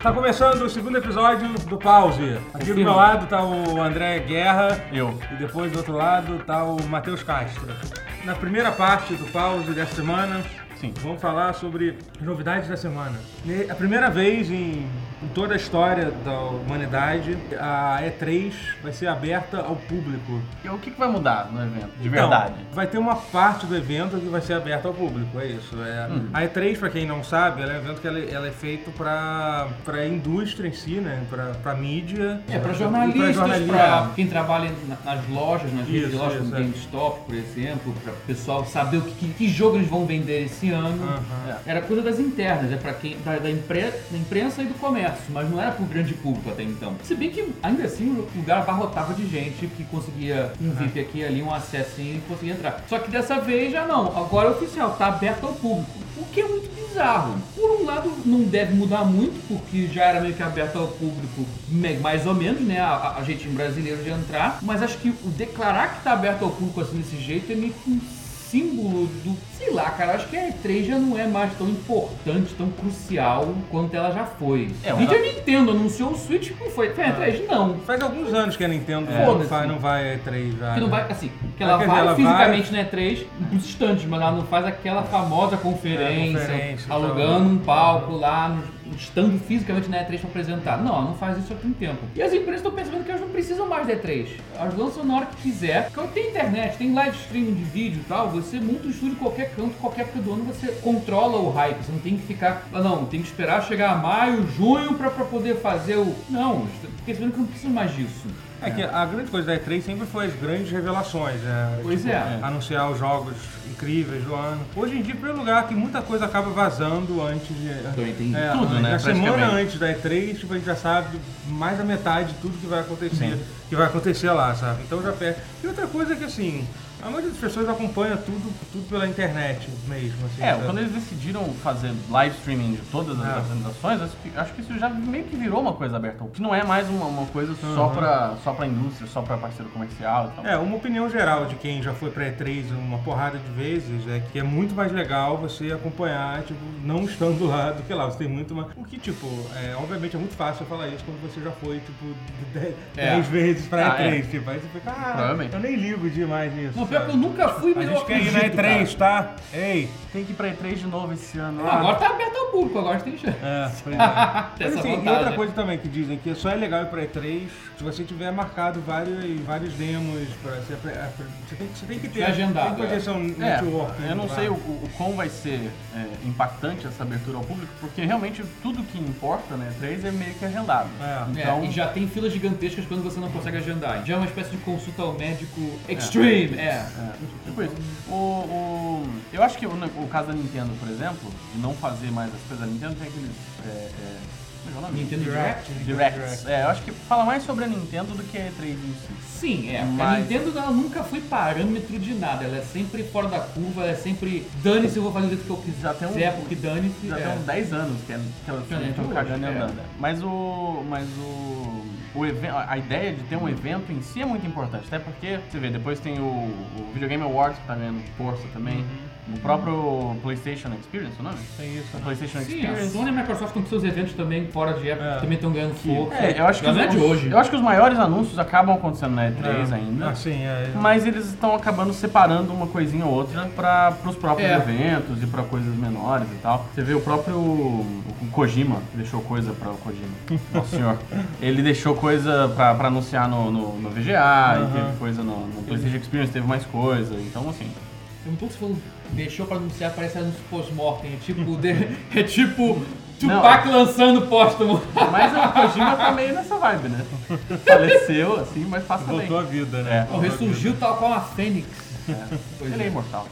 Tá começando o segundo episódio do Pause. Aqui do meu lado tá o André Guerra. Eu. E depois do outro lado tá o Matheus Castro. Na primeira parte do Pause dessa semana, Sim. vamos falar sobre as novidades da semana. A primeira vez em, em toda a história da humanidade, a E3 vai ser aberta ao público. E o que, que vai mudar no evento, de Então, verdade? vai ter uma parte do evento que vai ser aberta ao público, é isso. É, Hum. A E3, pra quem não sabe, ela é um evento que ela, ela é feito pra, pra indústria em si, né? Pra mídia. É, para jornalistas, para quem trabalha na- nas lojas, nas redes de Isso, lojas isso, como é. GameStop, por exemplo, para o pessoal saber o que, que- que jogo eles vão vender esse ano. Aham. É. Era coisa das internas, é para quem da, da, impre- da imprensa e do comércio, mas não era para o grande público até então. Se bem que ainda assim o lugar abarrotava de gente que conseguia um VIP aqui ali, um acessinho e conseguia entrar. Só que dessa vez já não, agora é oficial, tá aberto ao público. O que é muito bizarro. Por um lado, não deve mudar muito, porque já era meio que aberto ao público, mais ou menos, né? A, a- gente brasileiro de entrar. Mas acho que o declarar que tá aberto ao público assim desse jeito é meio que símbolo do. Sei lá, cara, acho que a E3 já não é mais tão importante, tão crucial quanto ela já foi. É, e o- a Nintendo anunciou o Switch, não foi? Foi a E3? Não. Faz alguns anos que a Nintendo É. não, vai, não vai a E3 já. Que não né? vai, assim, que Ah, ela vai ela fisicamente na E3 pros estantes, mas ela não faz aquela famosa conferência, É, conferência, alugando um palco lá, no- estando fisicamente na E3 pra apresentar. Não, não faz isso há tem tempo. E as empresas estão percebendo que elas não precisam mais da E3. Elas lançam na hora que quiser. Porque tem internet, tem live streaming de vídeo e tal, você monta um estúdio em qualquer canto, qualquer época do ano, você controla o hype. Você não tem que ficar, ah, não, tem que esperar chegar a maio, junho pra poder fazer o... Não, percebendo que não precisa mais disso. É que a grande coisa da E3 sempre foi as grandes revelações, né? Pois é. Anunciar os jogos incríveis do ano. Hoje em dia, em primeiro lugar, que muita coisa acaba vazando antes de. Então, entendi. É, Tudo, né, Na semana antes da E3, tipo, a gente já sabe mais da metade de tudo que vai acontecer. Que vai acontecer lá, sabe? Então já perde. E outra coisa é que assim, a maioria das pessoas acompanha tudo, tudo pela internet mesmo. Assim, É, sabe? quando eles decidiram fazer live streaming de todas as É. apresentações, acho que, acho que isso já meio que virou uma coisa aberta. Que não é mais uma, uma coisa só, Uhum. pra, só pra indústria, só pra parceiro comercial e tal. É, uma opinião geral de quem já foi pra E3 uma porrada de vezes é que é muito mais legal você acompanhar, tipo, não estando lá do que lá. Você tem muito mais. O que, tipo, é, obviamente é muito fácil falar isso quando você já foi, tipo, 10 É. vezes pra Ah, E3. é. Tipo, aí você fica, ah, eu nem ligo demais nisso. Pior que eu nunca fui, A mas eu gente quer ir na acredito, E3, tá? Ei! Tem que ir pra E3 de novo esse ano. cara. Agora tá aberto ao público, agora tem chance. É, pois é. Mas, assim, e outra coisa também que dizem que só é legal ir pra E3 se você tiver marcado vários, vários demos. Pra, você, você, tem, que- você tem que ter. Agendado, Tem que fazer é. seu É, network. eu não lá. sei o, o, o quão vai ser é, impactante essa abertura ao público, porque realmente tudo que importa na E3 é meio que agendado. É. É, Então, e já tem filas gigantescas quando você não consegue agendar. Já é uma espécie de consulta ao médico extreme. É. É, tipo isso. O, o- eu acho que o, o caso da Nintendo, por exemplo, de não fazer mais as coisas da Nintendo, tem aqueles. É, é, é é o? Nintendo Direct? Directs. É, eu acho que fala mais sobre a Nintendo do que a E3 em si. Sim, é. A Mas- Nintendo ela nunca foi parâmetro de nada. Ela é sempre fora da curva, ela é sempre dane-se, eu vou fazer do jeito que eu quiser, Já tem um- porque dane-se. Já é. tem uns 10 anos que, é, que ela entrou cagando e é. andando. Mas o. Mas o. O evento, a ideia de ter um evento em si é muito importante, até porque, você vê, depois tem o, o Video Game Awards que tá ganhando força também, Uhum. O próprio PlayStation Experience, o nome? Tem isso. O PlayStation Sim, a Experience. Sony e a Microsoft com seus eventos também fora de época, É. também estão ganhando força. É, eu acho que não é os, de hoje. Eu acho que os maiores anúncios acabam acontecendo na E3 É. ainda. Assim, é. Mas eles estão acabando separando uma coisinha ou outra para os próprios É. eventos e para coisas menores e tal. Você vê o próprio o Kojima deixou coisa para o Kojima. Nossa senhor. Ele deixou coisa para anunciar no, no, no VGA, e Aham. teve coisa no, no PlayStation Experience, teve mais coisa. Então, assim. Um pouco se falando, deixou pra anunciar, parece anúncio post-mortem. É tipo, de- é tipo Tupac lançando póstumo. Mas o Kojima tá meio nessa vibe, né? Faleceu, assim, mas passa bem. Voltou à vida, né? É. Ressurgiu tal qual a Fênix. Pois Ele é é. imortal.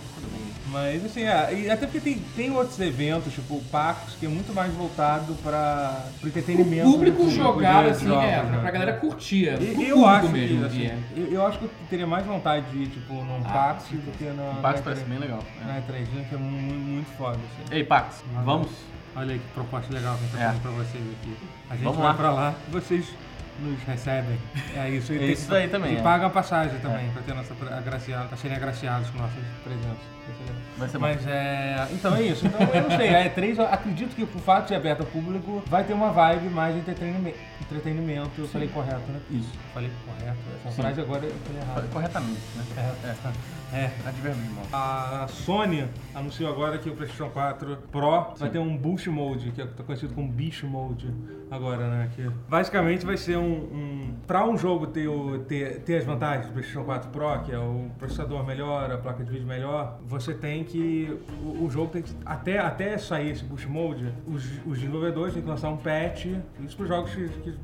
Mas assim, é, e até porque tem, tem outros eventos, tipo o PAX, que é muito mais voltado para o entretenimento. O público do jogar, de assim, jogos, é, né? pra galera curtir. é, E, público eu acho mesmo. que, assim, é. eu, eu acho que eu teria mais vontade de ir, tipo, num Ah, PAX do que na, O Pax na parece E3, bem legal. é. na E3, né, que é muito, muito foda. Assim. Ei, Pax, vamos? Olha aí que proposta legal que a gente tá É. fazendo pra vocês aqui. A gente Vamos vai lá. pra lá, vocês nos recebem. É isso. E É isso daí também, E é. pagam a passagem também, pra ter nossa agraciado, pra serem agraciados com nossas presenças. Vai ser Mas é. Então é isso. Então eu não sei. A E3, eu acredito que o fato de aberto ao público vai ter uma vibe mais de entretenimento. entretenimento. Eu falei correto, né? Isso. Falei correto. Essa Sim. frase agora eu falei errado. Corretamente, né? É, é. é. Advérbio de modo. A Sony anunciou agora que o PlayStation 4 Pro vai ter um Boost Mode, que é conhecido como Beast Mode agora, né? Que basicamente vai ser um. Um para um jogo ter, o, ter, ter as vantagens do PlayStation 4 Pro, que é o processador melhor, a placa de vídeo melhor, você tem que. O, o jogo tem que. Até, até sair esse Boost Mode, os, os desenvolvedores têm que lançar um patch, isso para os jogos que, que-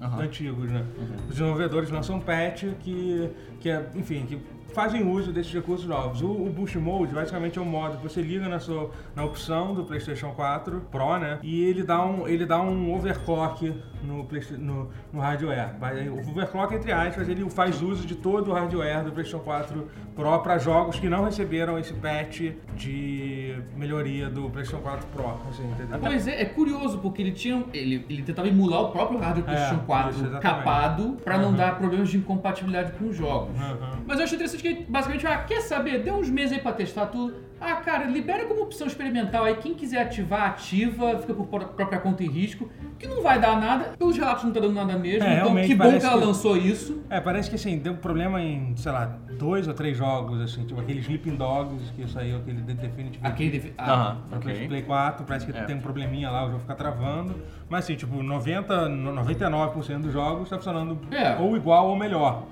aham. antigos, né? Os desenvolvedores lançam um patch que, que é, enfim, que fazem uso desses recursos novos. O, o Boost Mode basicamente é um modo que você liga na, sua, na opção do PlayStation 4 Pro, né? E ele dá um, ele dá um overclock no, no, no hardware. O overclock, entre aspas, ele faz uso de todo o hardware do PlayStation 4 Pro para jogos que não receberam esse patch de melhoria do PlayStation 4 Pro. Assim, entendeu? Pois é, é curioso, porque ele tinha. Ele, ele tentava emular o próprio hardware do É, PlayStation 4 isso, capado não Uhum. dar problemas de incompatibilidade com os jogos. Uhum. Mas eu achei interessante que basicamente, ah, quer saber? Deu uns meses aí pra testar tudo. Ah, cara, libera como opção experimental aí. Quem quiser ativar, ativa, fica por pró- própria conta e risco. Que não vai dar nada. Pelos relatos não tá dando nada mesmo. É, então que bom que ela que- lançou isso. É, parece que assim, deu problema em, sei lá, dois ou três jogos, assim, tipo aquele Sleeping Dogs que saiu, aquele The Definitive Aquele. deve- Ah, Aham, pra Play- ok. Play 4, parece que É. tem um probleminha lá, o jogo fica travando. Mas assim, tipo, 90, no- 99% dos jogos tá funcionando É. ou igual ou melhor.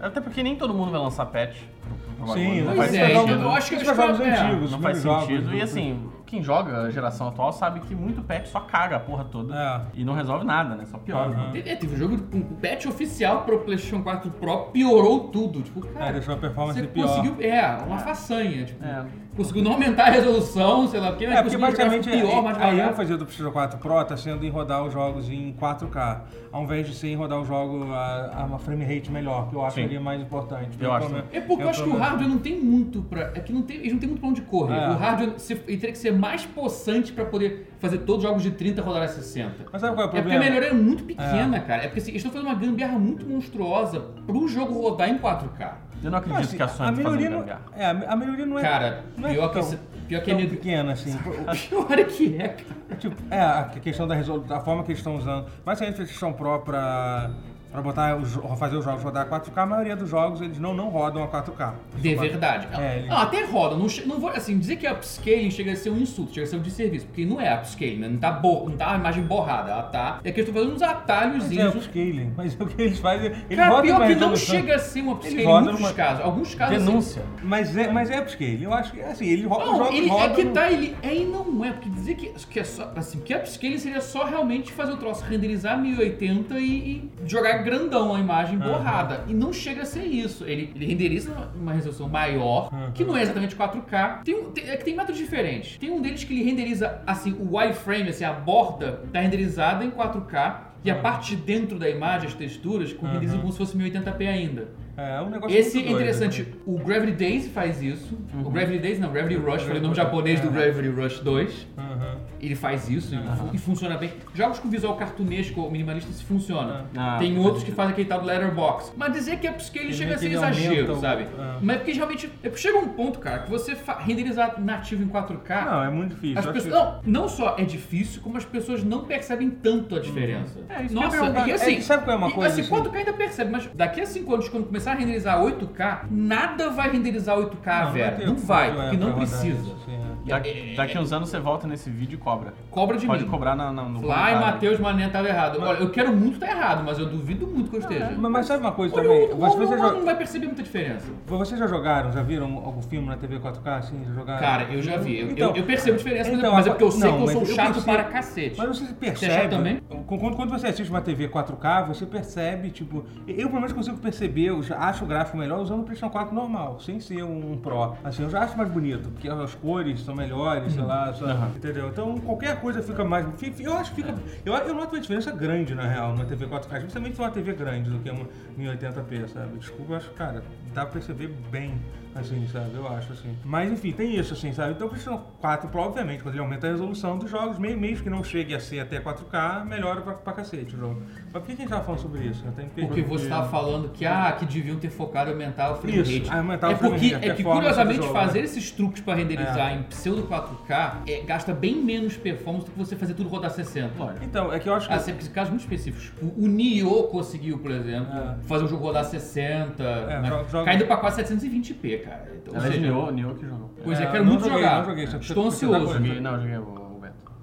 É, Até porque nem todo mundo vai lançar patch. Sim, bagulho. não faz é, sentido. eu acho que eles jogos é, antigos, Não faz sentido. jogos E assim, quem joga a geração atual sabe que muito patch só caga a porra toda. É. E não resolve nada, né? Só piora. Aham. Teve, é, teve um jogo com o patch oficial pro PlayStation 4 Pro, piorou tudo. Tipo, cara, É, deixou a performance você pior. conseguiu. É, uma façanha. Tipo, É. conseguiu não aumentar a resolução, sei lá, porque, É, porque conseguiu jogar basicamente pior, mais a, ênfase do PlayStation 4 Pro tá sendo em rodar os jogos em 4K, ao invés de ser em rodar o jogo a, a uma frame rate melhor, que eu acho Sim. que seria mais importante. Eu acho. É porque eu eu acho que o hardware não tem muito pra. É que não tem, eles não tem muito pra onde correr. É. O hardware se- ele teria que ser mais possante pra poder fazer todos os jogos de 30 rodar a 60. Mas sabe qual é o É porque a problema? melhoria é muito pequena, cara. É porque assim, eles estão fazendo uma gambiarra muito monstruosa pro jogo rodar em 4K. Eu não acredito Assim, que a Sony tá melhoria fazendo não, gambiarra. é, a a melhoria não é Cara, não é pior que tão, esse- pior que tão é- pequena assim. Pior é que é, cara. Tipo, é, a questão da resolução, a forma que eles estão usando. Basicamente, eles estão Pro pra, pra botar os, fazer os jogos rodar a 4K. A maioria dos jogos eles não, não rodam a 4K. De verdade. É, ele- Não, até roda. Não, não vou, assim, dizer que upscaling chega a ser um insulto, chega a ser um desserviço, porque não é upscaling, né? Não tá, bo, não tá a imagem borrada, ela tá. É que eles estão fazendo uns Mas é atalhozinhos. upscaling. Mas o que eles fazem. Eles Cara, pior que não chega a ser um upscaling em muitos casos. Alguns casos. assim, Denúncia. Mas é, mas é upscaling. Eu acho que assim, ele roda Não, jogos ele, é que no- tá, ele é e não é, porque dizer que, que é só, assim, que upscaling seria só realmente fazer o troço renderizar 1080 e, e jogar grandão a imagem borrada. E não chega a ser isso. Ele, ele renderiza uma, resolução maior, que não é exatamente 4K. Tem, um- tem- é que tem métodos diferentes. Tem um deles que ele renderiza, assim, o wireframe, assim, a borda tá renderizada em 4K. E a parte de dentro da imagem, as texturas, com renderiza como se fosse 1080p ainda. É um negócio Esse é interessante. assim. O Gravity Days faz isso. Uhum. O Gravity Days, não, Gravity Rush, falei o nome japonês do Uhum. Gravity Rush 2. Aham. Ele faz isso e- Uhum. e, funciona bem. Jogos com visual cartunesco ou minimalista se funciona. Ah, Tem outros que fazem aquele tal do letterbox. Mas dizer que é upscaling Ele chega a ser exagero, o- sabe? é. Mas é porque realmente. É porque chega um ponto, cara, que você renderizar nativo em 4K. Não, é muito difícil. As pessoas, não, não só é difícil, como as pessoas não percebem tanto a diferença. É, isso Nossa, perguntar. e assim, É sabe qual é uma e, coisa, Assim, assim? 4K ainda percebe, mas daqui a 5 anos, quando começar a renderizar 8K, nada vai renderizar 8K, Não, velho. Não vai, porque não pra rodar precisa. isso, sim, é. Daqui, daqui uns anos você volta nesse vídeo e cobra. Cobra de Pode mim. cobrar na, na, no Lá e. Matheus Mané tava errado. Olha, eu quero muito estar errado, mas eu duvido muito que eu esteja. Mas, mas sabe uma coisa Olha, também? o- o- Você, o- já, não vai perceber muita diferença. vocês já jogaram, já viram algum filme na TV 4K assim? Já jogaram? Cara, eu já vi. Eu, Então, eu, eu percebo diferença, então, mas é porque eu sei não, que eu sou chato percebo- para cacete. Mas você Você é percebe. também? Quando, quando você assiste uma TV 4K, você percebe, tipo. Eu pelo menos consigo perceber, eu já acho o gráfico melhor usando o PlayStation 4 normal, sem ser um Pro. Assim, eu já acho mais bonito, porque as cores são melhores, sei lá, Aham. entendeu? Então qualquer coisa fica mais. Eu acho que fica. Eu, eu noto uma diferença grande, na real, numa TV 4K, especialmente se é uma TV grande do que uma em 80p, sabe? Desculpa, eu acho, cara, dá pra perceber bem. Assim, sabe? Eu acho, assim. Mas, enfim, tem isso, assim, sabe? Então, o PlayStation 4 Pro, obviamente, quando ele aumenta a resolução dos jogos, meio, mesmo que não chegue a ser até 4K, melhora hora pra, pra cacete o jogo. Mas por que a gente tava falando sobre isso? Eu tenho Porque você estava falando que, ah, que deviam ter focado em aumentar o frame Isso, rate. aumentar o é frame porque, rate, é que curiosamente né? fazer esses truques para renderizar em pseudo 4K é, gasta bem menos performance do que você fazer tudo rodar 60. Lógico. Então, é que eu acho que. Ah, sempre casos muito específicos. O, o Nioh conseguiu, por exemplo, É. fazer o jogo rodar 60, né? joga- joga- caindo pra quase 720p, cara. Então, é seja, Nioh, Nioh que jogou. Pois é, É, quero não muito joguei, jogar. não joguei, Estou tá ansioso. Joguei, não, joguei o Beto.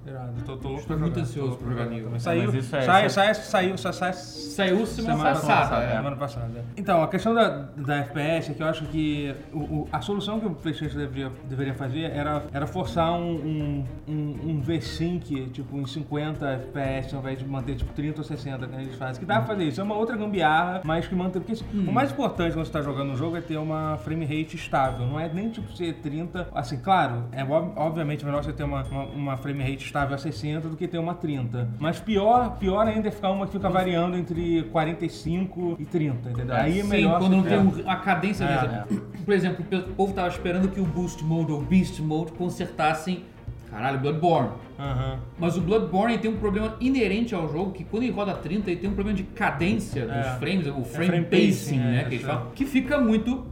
Irado, tô, tô louco Estou pra muito jogar, ansioso pra jogar. Nioh. Saiu, Mas isso é- sai, é- sai, saiu, sai Saiu semana, Semana passada. passada, é. semana passada. Então, a questão da, da FPS é que eu acho que o- o- a solução que o PlayStation deveria, deveria fazer era, era forçar um, um, um, um V-Sync, tipo, em 50 FPS, ao invés de manter, tipo, 30 ou 60 que eles fazem. Que dá pra fazer isso. É uma outra gambiarra, mas que mantém... Porque assim, o mais importante quando você tá jogando um jogo é ter uma frame rate estável. Não é nem, tipo, ser 30... Assim, claro, é ob- obviamente melhor você ter uma, uma, uma frame rate estável a 60 do que ter uma 30. Mas pior, pior ainda é ficar uma que fica variando entre 45 e 30, entendeu? Aí é Sim, melhor quando não tem um- uma cadência É, mesmo. Por exemplo, o povo tava esperando que o Boost Mode ou Beast Mode consertassem, caralho, Bloodborne. Aham. Mas o Bloodborne tem um problema inerente ao jogo, que quando ele roda 30, ele tem um problema de cadência dos É. frames, o frame, frame pacing, pacing, né, é, que eles falam, que fica muito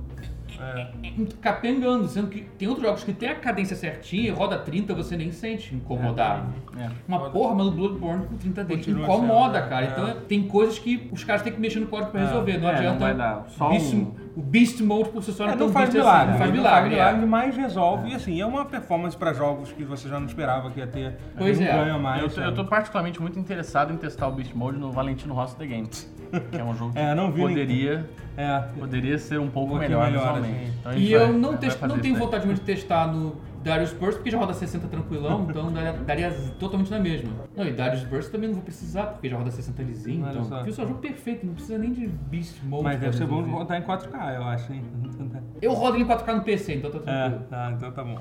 É. muito capengando, sendo que tem outros jogos que tem a cadência certinha, roda 30, você nem sente incomodar. É. Uma porra, mas o Bloodborne com 30 dele Continua incomoda, sendo, cara. é. Então tem coisas que os caras têm que mexer no código pra resolver. Não É, não adianta. vai dar. Só um- O Beast Mode por si só não É, é não faz beast milagre, assim. Não faz não milagre, faz milagre, é. mas resolve. E assim, é uma performance pra jogos que você já não esperava que ia ter. Pois não é. ganha mais. Eu tô, eu tô particularmente muito interessado em testar o Beast Mode no Valentino Rossi The Game. Que é um jogo que É, não poderia, É. poderia ser um pouco Um melhor, melhor, visualmente. assim. Então E eu vai- não, test- fazer não tenho vontade muito de testar no Darius Burst, porque já roda 60 tranquilão, então daria, daria totalmente na mesma. Não, e Darius Burst também não vou precisar, porque já roda 60 lisinho, Olha então. só. O seu jogo é perfeito, não precisa nem de Beast Mode. Mas deve ser bom botar em 4K, eu acho, hein? Eu rodo ele em 4K no PC, então tá É, tranquilo. tá, então tá bom.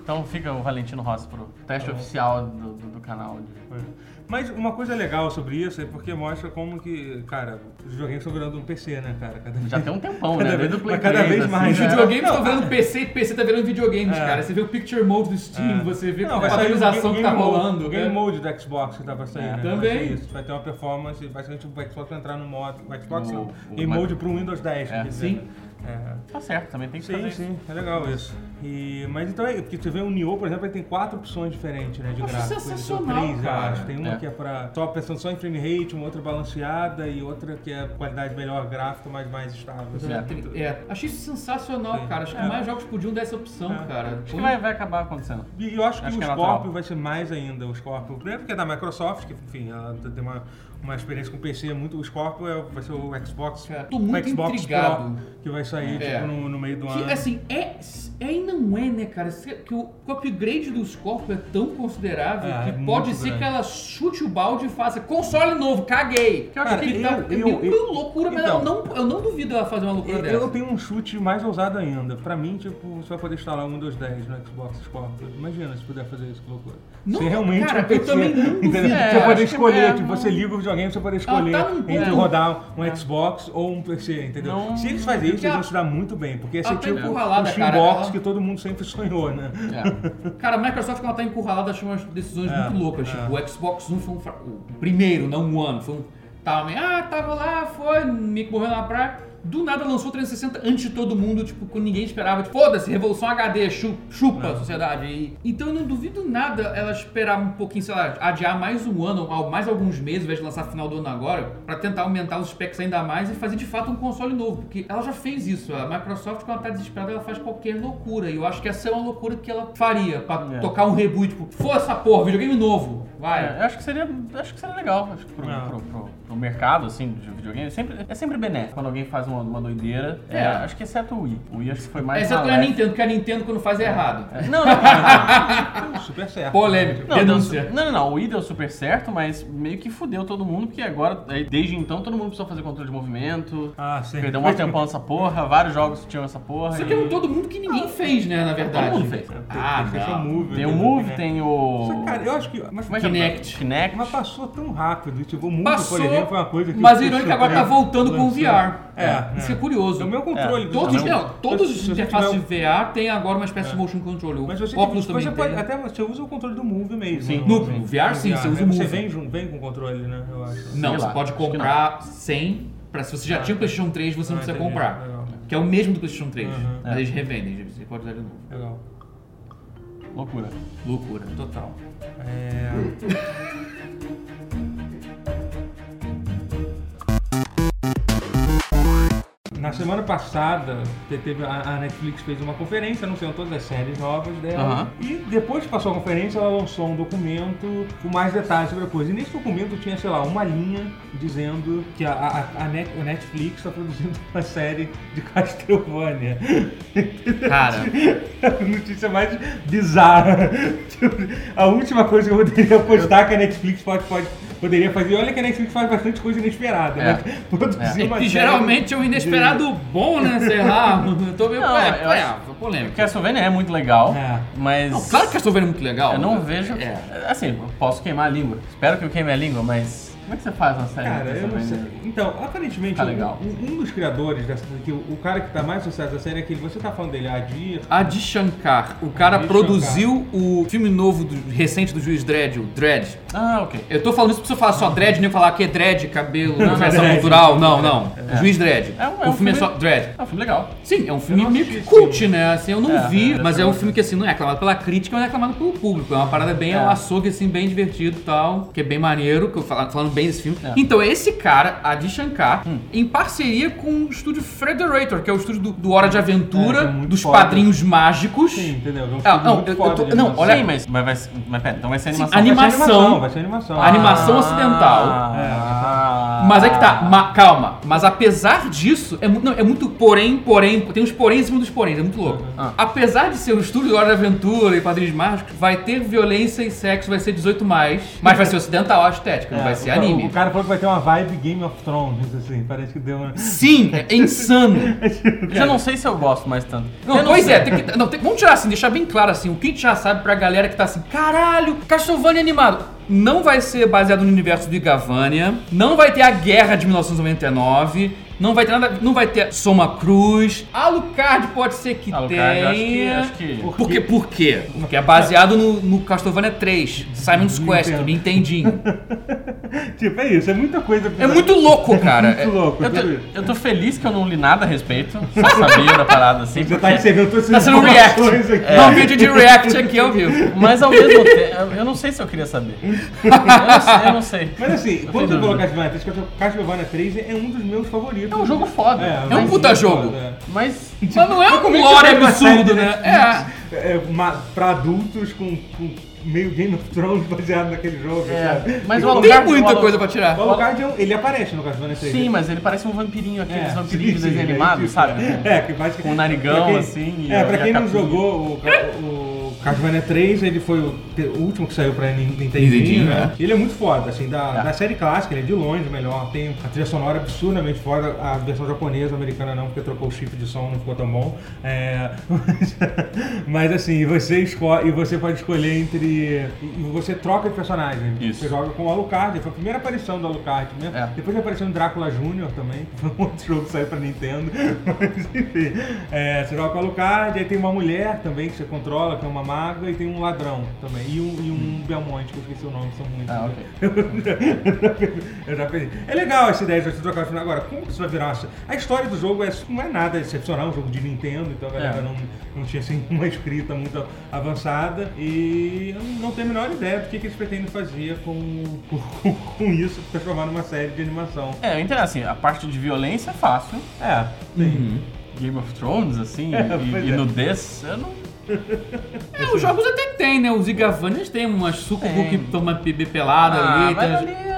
Então fica o Valentino Rossi pro teste oficial do, do, do canal. de- Mas uma coisa legal sobre isso é porque mostra como que, cara, os videogames estão virando um PC, né, cara? Cada Já tem um tempão, né? Cada Desde o vez- Play mas cada 3, vez assim. mais, Os né? videogames estão virando PC e PC tá virando videogames, É. cara. Você vê o Picture Mode do Steam, É. você vê Não, a vai sair o atualização que tá Mode- rolando. O Game né? Mode do Xbox que tá pra sair, É. né? Também. Vai, vai ter uma performance, vai ser tipo o Xbox vai entrar no modo. O Xbox O- não. o- Game mas- Mode pro Windows 10, É. quer dizer, Sim. né? É. Tá certo, também tem que Sim, fazer sim, é legal isso. E, mas então é, porque você vê o Nioh, por exemplo, ele tem quatro opções diferentes, né, de Acho gráficos. sensacional, três, eu cara. acho. Tem uma É. que é pra só pensando só em frame rate, uma outra balanceada e outra que é qualidade melhor gráfica, mas mais estável. assim. É, é. Achei isso sensacional, Sim. cara. Acho que É. mais jogos podiam dar essa opção, É. cara. Acho que vai, vai acabar acontecendo. E eu acho que Acho o que é Scorpio natural. vai ser mais ainda, o Scorpio. Primeiro porque é da Microsoft, que enfim, ela tem uma, uma experiência com PC muito. O Scorpio é- vai ser o Xbox. Cara, tô o muito Xbox intrigado. Pro, que vai sair É. tipo, no, no meio do Que, ano. assim, é, é e não é, né, cara? Que o, que o upgrade do Scorpio é tão considerável É, que é pode ser grande. que ela chute o balde e faça console novo, caguei. Cara, Acho que tá, eu- é eu- meio eu- loucura, mas então- eu não, eu não duvido ela fazer uma loucura Eu, dessa. eu tenho um chute mais ousado ainda. Pra mim, tipo, você vai poder instalar um Windows 10 no Xbox Scorpio. Imagina se puder fazer isso, que loucura. Não, Você realmente cara, um eu PC, também não duvido. É, você poder que escolher, é, tipo, não- você liga o videogame, você poder Ah, escolher tá num entre rodar um Xbox ou um PC, entendeu? Não- Se eles fazerem isso, eles vão se dar muito bem, porque esse é tá tipo encurralada, o cara, Steambox ela- que todo mundo sempre sonhou, né? É. Cara, a Microsoft, quando ela tá encurralada, achou umas decisões É, muito loucas. é. Tipo, o Xbox One foi um fra... O primeiro, não o One. Foi um... Tava meio, ah, tava lá, foi, que morreu na praia. Do nada lançou o 360 antes de todo mundo, tipo, quando ninguém esperava. Tipo, foda-se, Revolução HD, chu- chupa a sociedade. E- então eu não duvido nada ela esperar um pouquinho, sei lá, adiar mais um ano, ou mais alguns meses, ao invés de lançar final do ano agora, pra tentar aumentar os specs ainda mais e fazer de fato um console novo. Porque ela já fez isso. A Microsoft, quando ela tá desesperada, ela faz qualquer loucura. E eu acho que essa é uma loucura que ela faria pra É. tocar um reboot. Tipo, essa porra, videogame novo. Vai. É, eu acho que seria, acho que seria legal. Acho que pro, É. pro, pro- pro mercado, assim, de videogame, sempre, é sempre benéfico quando alguém faz uma, uma doideira. É, É. acho que exceto o Wii. O Wii acho que foi mais Exceto a. Nintendo, porque a Nintendo quando faz é errado. É, Não, não, não, Super certo. Polêmica. não, Denúncia. não, não, não, o Wii deu super certo, mas meio que fudeu todo mundo, porque agora, desde então, todo mundo precisou fazer controle de movimento. Ah, sim. Perdeu um tempão nessa porra, vários jogos tinham essa porra. Só e- que é um todo mundo que ninguém fez, né, na verdade. Todo mundo fez. Ah, PlayStation não. Move, Tem o né? Move, tem o. Só que, cara, eu acho que. Mas é que Kinect. Kinect. Mas passou tão rápido. Tipo, o mundo, Passou, por exemplo, é uma coisa que. mas que irônico agora tá voltando com o. VR. É, Isso é. é curioso. É o meu controle. É. do Todos, não, todos os você interfaces de VR têm agora uma espécie de motion control. O Mas você, óculos você também pode, tem. até você usa o controle do Move mesmo. Sim. no- No VR, sim, você usa o né? Você Move. vem, junto- vem com o controle, né? Eu acho. Não, você lá, pode comprar sem. Pra, se você já Ah, tinha o PlayStation 3, você não Ah, precisa comprar. Que é o mesmo do PlayStation 3. Uhum. Mas É. eles revendem, você pode usar de novo. Legal. Loucura. Loucura, total. É... Na semana passada, te- teve a Netflix fez uma conferência anunciando todas as séries novas dela. Aham. E depois que passou a conferência, ela lançou um documento com mais detalhes sobre a coisa. E nesse documento tinha, sei lá, uma linha dizendo que a, a, a Net- a Netflix está produzindo uma série de Castlevania. Cara, a notícia mais bizarra. A última coisa que eu poderia postar que a Netflix pode, pode, poderia fazer. E olha que a Netflix faz bastante coisa inesperada. É. Mas produzir é uma que série geralmente é um inesperado bom, né? Sei lá. Eu tô meio. Não, é, eu é, acho- é, polêmico. Castlevania é muito legal, É. mas... Não, claro que Castlevania é muito legal. Eu não vejo... É. Assim, eu posso queimar a língua. Espero que eu queime a língua, mas... Como é que você faz uma série Cara, eu não sei. Então, aparentemente, Tá um- legal. um, um dos criadores dessa. Que o, o cara que tá mais sucesso da série é aquele. Você tá falando dele, Adir. Adi Shankar, o cara Adi produziu o filme novo, do- recente do Juiz Dredd, o Dredd. Ah, ok. Eu tô falando isso pra você falar só Dredd, nem falar que é Dredd, cabelo, Não, versão Dredd. cultural. Não, não. É. Juiz Dredd. É um- é o um filme é filme- só Dredd. É um filme legal. Sim, é um filme meio que cult, filme. né? Assim, eu não É, vi, deve mas é um filme que assim, não é aclamado pela crítica, mas é aclamado pelo público. É uma parada bem É. ao açougue, assim, bem divertido e tal, que é bem maneiro, que eu falo- falando bem desse filme. É. Então, esse cara, Adi Shankar, Hum. em parceria com o estúdio Frederator, que é o estúdio do, do Hora de Aventura, É, é dos foda. padrinhos mágicos. Sim, entendeu? É um Ah, não, eu- eu tô- de não, animação. olha- Sim, mas, mas, vai, mas pera, então vai ser Sim, animação. anima- Vai ser animação. Vai ser animação. A animação ocidental. Ah, Mas é que tá, ma- calma. Mas apesar disso, é, mu- não, é muito porém, porém, tem uns porém em cima dos porém, é muito louco. Ah. Apesar de ser o estúdio de Hora de Aventura e Padrinhos Mágicos, vai ter violência e sexo, vai ser 18 mais, mas vai ser ocidental a estética, não É, vai o ser ca- anime. O cara falou que vai ter uma vibe Game of Thrones, assim. Parece que deu uma. Sim, é insano. Eu já não sei se eu gosto mais tanto. Não, pois sei. é, tem que, não, tem- vamos tirar assim, deixar bem claro assim, o que a gente já sabe pra galera que tá assim, caralho, Castlevania animado. Não vai ser baseado no universo do Igavania, não vai ter a guerra de 1999, não vai ter nada, não vai ter Soma Cruz, Alucard pode ser que Alucard, tenha. eu acho que- acho que- Por quê? Por quê? Porque é baseado no, no Castlevania 3, Simon's Quest, Nintendo. Nintendinho. Tipo, é isso, é muita coisa. É muito louco, cara. Muito louco. Eu tô, eu tô feliz que eu não li nada a respeito. Só sabia da parada assim. Você tá recebendo todas Tá sendo um react. aqui. É um vídeo de react aqui ao vivo. Mas ao mesmo tempo, eu não sei se eu queria saber. Eu não sei. Eu não sei. Mas assim, Eu quando falou dúvida. Castlevania 3, Castlevania 3 é um dos meus favoritos. É um jogo foda. É, É um puta sim, jogo. foda, é. Mas. Mas não é um Como é que lore absurdo, de né? Netflix, É. é, uma, pra adultos com, com meio Game of Thrones baseado naquele jogo, É, sabe? mas o Alucard- Tem muita coisa pra tirar. O Alucard, é um- ele aparece no Castlevania 3. Sim, né? mas ele parece um vampirinho, aqueles É, vampirinhos sim, sim, desenho é animado, isso, sabe? É, é, que basicamente. Com o narigão, quem- assim, É, pra quem não jogou o Castlevania 3, ele foi o, o último que saiu pra Nin- Nintendinho, Nintendinho, né? é. Ele é muito foda, assim, da, É. da série clássica, ele é de longe o melhor. Tem a trilha sonora absurdamente foda, a versão japonesa, americana não, porque trocou o chip de som, não ficou tão bom. É, mas, mas, assim, você escolhe, e você pode escolher entre. E você troca de personagem. Isso. Você joga com o Alucard, foi a primeira aparição do Alucard mesmo. É. Depois apareceu no Drácula Jr. também, foi um outro jogo que saiu pra Nintendo. Mas enfim, é, você joga com o Alucard, aí tem uma mulher também que você controla, que é uma maga, e tem um ladrão também. E um, e um Belmonte, que eu esqueci o nome, são muitos. Ah, ok. eu já perdi. É legal essa ideia de você trocar o final. Agora, como que isso vai virar? uma- A história do jogo é, não é nada excepcional, é um jogo de Nintendo, então a galera É. não, não tinha assim, uma escrita muito avançada. E eu não tenho a menor ideia do que, que eles pretendem fazer com, com, com isso, transformar numa série de animação. É, eu entendo assim, a parte de violência é fácil. É, sim. Game of Thrones, assim, É, e, e é. nudez, eu não. É, os jogos até tem, né? Os Igavanias tem umas sucubu que toma bebê pelada Ah, ali. mas tem- ali é-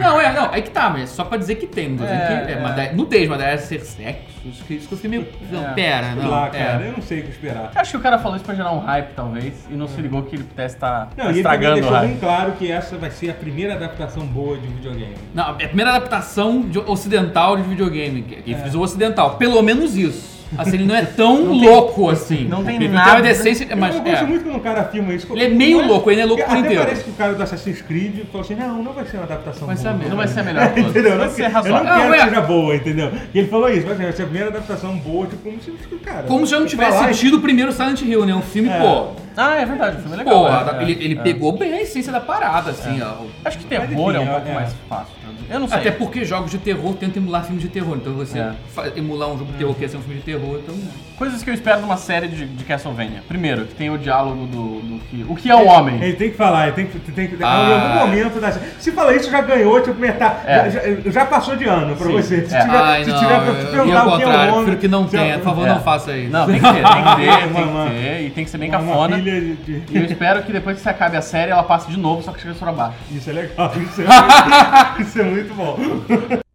Não, é, não, aí que tá, mas é só pra dizer que tem. Não É, que é, é. mas da- nudez, mas deve ser sexo. Isso que isso que eu fiquei meio. Não, É. pera, não. lá, é. cara, eu não sei o que esperar. Acho que o cara falou isso pra gerar um hype, talvez, e não se ligou que ele pudesse estar Não, e ele também estragando o deixou bem hype. claro que essa vai ser a primeira adaptação boa de videogame. Não, é a primeira adaptação de- ocidental de videogame. que- Que frisou ocidental. Pelo menos isso. Assim, ele não é tão louco assim. não tem ele nada- Tem uma decência, mas eu gosto é. muito quando o cara filma isso. Ele é meio louco, ele é louco por Até inteiro. parece que o cara do Assassin's Creed falou assim, não, não vai ser uma adaptação Vai ser boa. a mesma. Não vai ser a melhor todas. Entendeu? Vai Não, ser eu não razoável. quero Não, que é. seja boa, entendeu? E ele falou isso, vai ser vai ser a primeira adaptação boa, tipo, como se, cara... Como se eu não tivesse falar- tido o primeiro Silent Hill, né? Um filme, É. pô. Ah, é verdade, o filme é legal. Pô, é, a- é, ele, ele é. pegou bem a essência da parada, assim, ó. Acho que terror é um pouco é. mais fácil. Eu não sei. Até porque jogos de terror tentam emular filmes de terror. Então você É. emular um jogo de terror que ia ser um filme de terror, então. Coisas que eu espero numa série de, de Castlevania. Primeiro, que tem o diálogo do, do que. O que é o homem? Ele tem que falar, ele tem que. Tem que Ah. Em algum momento da Se falar isso, já ganhou, tipo, metade. É. Já, já- passou de ano pra Sim, você. Se é. tiver, Ai, se não, tiver pra eu- eu perguntar o que é o homem. prefiro que não tenha. Por favor, É. não faça isso. Não, tem que ter, tem que ter, tem que ter. E tem que ser bem Uma, cafona. Pilha de, de- E eu espero que depois que você acabe a série, ela passe de novo, só que chega pra baixo. Isso é legal, isso é, isso é muito bom.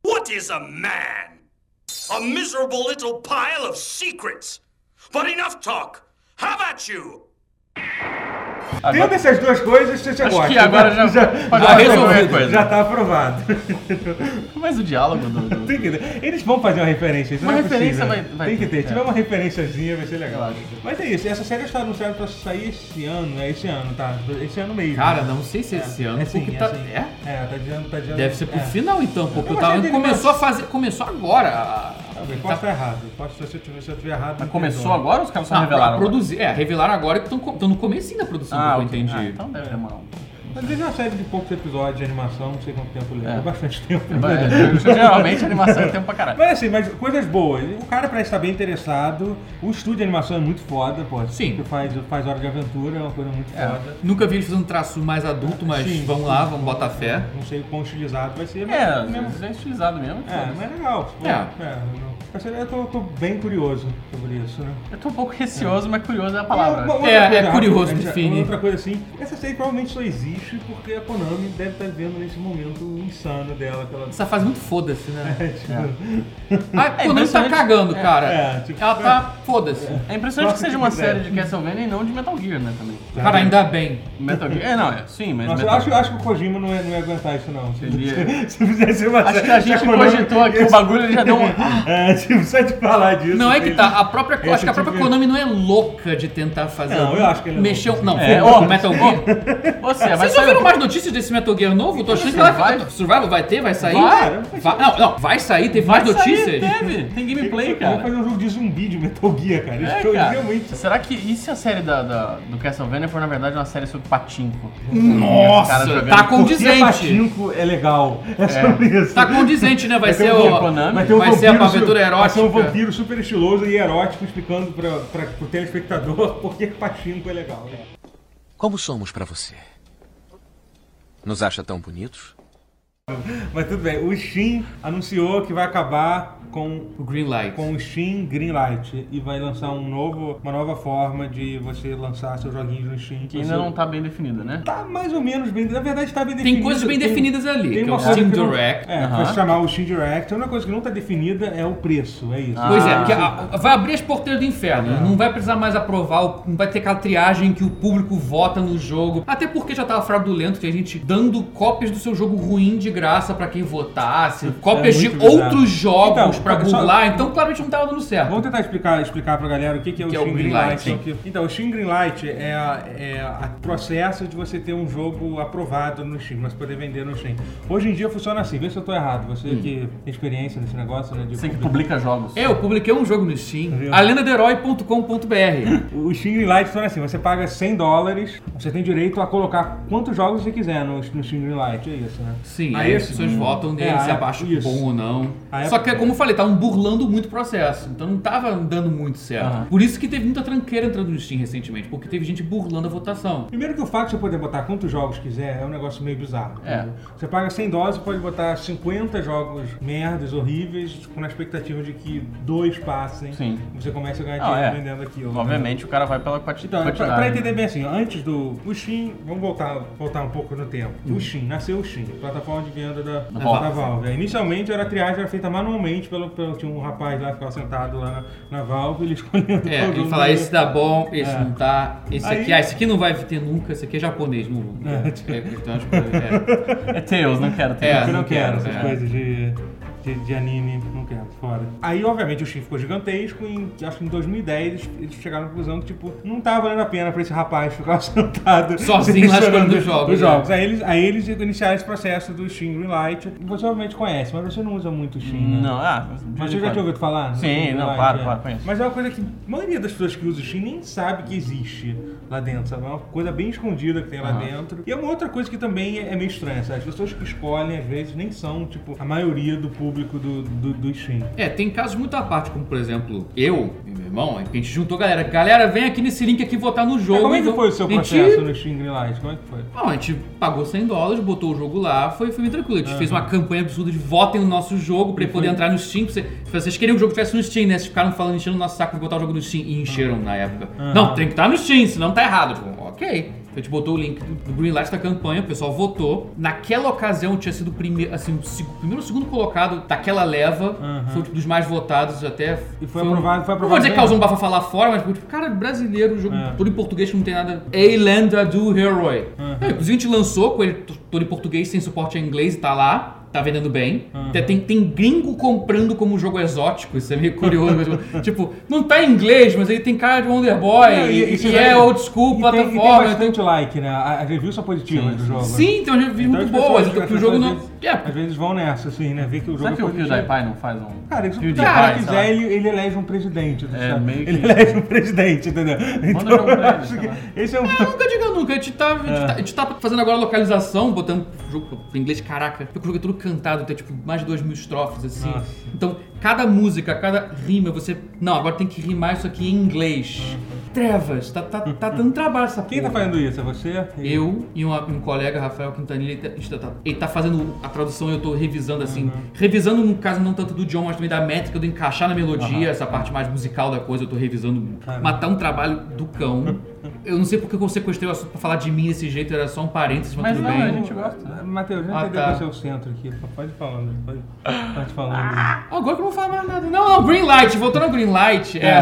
What is a man? A miserable little pile of secrets. But enough talk. How about you? Tendo essas duas coisas, você, Acho gosta. que agora já- já, já, resolver já, a coisa. já tá aprovado. Mas o diálogo do. do- Tem que ter. Eles vão fazer uma referência, isso Uma não é referência vai- vai Tem que ter. Se é. tiver uma referenciazinha, vai ser legal. Acho. Mas é isso, essa série está anunciada pra sair esse ano, é esse ano, tá? Esse ano mesmo. Cara, não sei se esse ano, é sim, porque é tá. É? É, tá dizendo, tá dizendo. Deve ser pro é. final então, porque Eu eu tava. Começou a fazer. Começou agora. a- Tá- posso estar errado. Posso, se eu tiver, se eu tiver errado. Mas me começou perdoa. agora ou os caras só Não, revelaram? a produzir. É, revelaram agora que estão no comecinho da produção, Ah, eu entendi. Ah, então deve demorar um pouco. Às vezes é uma série de poucos episódios de animação, não sei quanto tempo leva. É. É bastante tempo. É, Geralmente a animação é tempo pra caralho. Mas assim, mas coisas boas. O cara parece estar bem interessado. O estúdio de animação é muito foda, pô. Sim. Que faz, faz Hora de Aventura, é uma coisa muito É. foda. Nunca vi eles fazendo um traço mais adulto, mas Sim, vamos sim. lá, vamos botar fé. Não sei o quão estilizado vai ser, mas É, às mesmo- é estilizado mesmo. É, mas é legal. pô. É. mas Eu tô, tô bem curioso sobre isso, né? Eu tô um pouco receoso, mas curioso é a palavra. Uma- uma É, é coisa, curioso, rápido, já- define. Outra coisa assim, essa série provavelmente só existe porque a Konami deve estar vendo nesse momento insano dela. Que ela... Essa fase muito foda-se, né? É, tipo, Ah, É ele tá cagando, cara. é, tipo, Ela tá foda-se. É impressionante que Gosta seja que uma quiser. série de Castlevania e não de Metal Gear, né, também. Cara, ainda bem. Metal Gear, é, não, é, sim, mas Nossa, acho, acho que o Kojima não ia, não ia aguentar isso, não. Se, Ele se fizesse uma Acho que a gente Konami- cogitou aqui o bagulho ele já deu um... É, tipo, só de falar disso. Não é que tá, a própria, acho que a própria tipo Konami não é louca de tentar fazer. Não, eu acho que ele é Mexeu, louco, não, É, ó, o Metal Gear. Ou seja, Vocês já viram mais notícias desse Metal Gear novo? Tô achando que vai, Survival vai ter, vai sair? Vai. Vai- não, não, vai sair, teve Vai mais notícias. sair, teve. Tem gameplay, Vamos cara. fazer um jogo de zumbi de Metal Gear, cara. Isso É, foi cara. realmente. Será que... E se a série da, da- do Castlevania for, na verdade, uma série sobre patinco? Nossa, tá Porque condizente. Patinco é legal. É sobre isso. Tá condizente, né? Vai, ser o. Vai ter um vai ser a su- aventura Vai ser um erótica. vampiro super estiloso e erótico explicando pra, pro telespectador por que Patinco é legal. Como somos pra você? Nos acha tão bonitos? Mas tudo bem. O Steam anunciou que vai acabar com O Greenlight. com o Steam Greenlight e vai lançar um novo, uma nova forma de você lançar seus joguinhos no Steam. Que ainda não tá bem definida, né? Tá mais ou menos bem. Na verdade, tá bem definido. Tem coisas bem definidas ali, que é o uma Steam que não- Direct. É, Aham. vai se chamar o Steam Direct. A única coisa que não tá definida é o preço, é isso. Pois é, Ah. porque a- vai abrir as porteiras do inferno. Não vai precisar mais aprovar, o- não vai ter aquela triagem que o público vota no jogo. Até porque já tava fraudulento, tinha gente dando cópias do seu jogo ruim de graça pra quem votasse, cópias de É muito bizarro. outros jogos Então, pra só- burlar, então claramente não tava dando certo. Vamos tentar explicar, explicar pra galera o que, que é o Que é o Steam Greenlight, Greenlight. que- Então, o Steam Greenlight é, é o processo de você ter um jogo aprovado no Steam, mas poder vender no Steam. Hoje em dia funciona assim, vê se eu tô errado. Você Hum. que tem experiência nesse negócio, né? De Você que publicar. publica jogos. Eu publiquei um jogo no Steam, Viu? alendadeherói.com.br. O Steam Greenlight funciona assim, você paga 100 dólares, você tem direito a colocar quantos jogos você quiser no, no Steam Greenlight, é isso, né? Sim, Aí aí as pessoas votam nele, É, se é, acha isso. bom ou não. Aí é- Só que, como eu falei, estavam burlando muito o processo. Então não tava dando muito certo. Aham. Por isso que teve muita tranqueira entrando no Steam recentemente, porque teve gente burlando a votação. Primeiro que o fato de você poder botar quantos jogos quiser é um negócio meio bizarro. É. Você paga 100 dólares, você pode botar 50 jogos merdas, horríveis, com a expectativa de que dois passem Sim. e você comece a ganhar Não, dinheiro é. vendendo aquilo. né? Obviamente o cara vai pela quanti- Então, pra, quantidade. pra entender bem assim, antes do. O Steam, vamos voltar, voltar um pouco no tempo. Hum. O Steam, nasceu o Steam, plataforma de venda da, da, Valve. Valve. Inicialmente era a triagem era feita manualmente pelo, pelo. Tinha um rapaz lá que ficava sentado lá na, na Valve, ele escolhendo É, ele jogo fala, ia- esse tá bom, esse É. não tá, esse Aí- aqui, ah, esse aqui não vai ter nunca, esse aqui é japonês, não. É, É, então, acho que, é. É Tails, não quero É, Tails. Eu não não quero quero, essas é. coisas de. De, anime, não quero, fora. Aí, obviamente, o Steam ficou gigantesco e acho que em 2010 eles, eles chegaram à conclusão que, tipo, não tava valendo a pena pra esse rapaz ficar sentado Sozinho escolhendo os jogos, os né? jogos. Aí eles, aí eles iniciaram esse processo do Steam Greenlight. Você obviamente conhece, mas você não usa muito o Steam, né? Não, ah, Mas você já tinha ouvido falar? Sim, não, claro, é. claro, conheço. Mas é uma coisa que a maioria das pessoas que usam o Steam nem sabe que existe lá dentro, sabe? É uma coisa bem escondida que tem lá dentro. E é uma outra coisa que também é meio estranha, sabe? As pessoas que escolhem, às vezes, nem são, tipo, a maioria do público do, do, do Steam. É, tem casos muito à parte, como por exemplo, eu e meu irmão, a gente juntou a galera. Galera, vem aqui nesse link aqui votar no jogo. Como é que foi o seu a gente- processo no Steam Greenlight? Como é que foi? Não, a gente pagou 100 dólares, botou o jogo lá, foi, foi bem tranquilo. A gente fez uma campanha absurda de votem no nosso jogo pra ele poder entrar no Steam. Você, vocês queriam que o jogo estivesse no Steam, né? Vocês ficaram falando, enchendo o nosso saco de botar o jogo no Steam. E encheram na época. Não, tem que estar no Steam, senão tá errado. Tipo, ok. A gente botou o link do Greenlight da campanha, o pessoal votou. Naquela ocasião tinha sido o primeiro, assim, primeiro ou segundo colocado daquela leva. Foi tipo, dos mais votados até. E foi um- aprovado- foi Não vou aprovado dizer que causou um bafafá lá fora, mas tipo, cara, brasileiro, jogo É. todo em português que não tem nada. A Lenda do Herói. É, inclusive a gente lançou com ele todo em português, sem suporte em inglês e tá lá. Tá vendendo bem. Até Tem, tem gringo comprando como jogo exótico, isso é meio curioso. tipo, tipo, não tá em inglês, mas ele tem cara de Wonder Boy. Não, e, e já- é old school, e tem, e tem plataforma. bastante like, né? A- As reviews são positivas do jogo. Sim, tem uma review Então, muito boa. que o jogo não. Vezes, É, às vezes vão nessa, assim, né? Ver que o jogo Será que é o positivo. PewDiePie não faz um... Cara, se o cara quiser, ele, ele elege um presidente. do É, meio que- Ele elege um presidente, entendeu? Então, acho sei que esse é um... Nunca diga nunca, a gente, tá, a, gente É. tá, a gente tá fazendo agora localização, botando o jogo em inglês, caraca, o jogo é tudo cantado, tem tipo mais de dois mil estrofes, assim. Nossa. Então, cada música, cada rima, você. Não, agora tem que rimar isso aqui em inglês. Trevas, tá, tá, tá dando trabalho essa Quem tá fazendo isso? É você? Eu e um, um colega, Rafael Quintanilha, ele tá, ele tá- ele tá fazendo a tradução eu tô revisando assim. Revisando, no caso, não tanto do John, mas também da métrica, do encaixar na melodia, essa parte mais musical da coisa, eu tô revisando. Caramba. Mas tá um trabalho do cão. Eu não sei porque eu sequestrei o assunto pra falar de mim desse jeito, era só um parênteses, mas, Mas tudo não, bem. a gente gosta. Matheus, já Ah, entendeu tá. é o centro aqui. Pode ir falando. Pode, pode falando. Agora que eu não vou falar mais nada. Não, não, Greenlight, voltando ao Greenlight. É.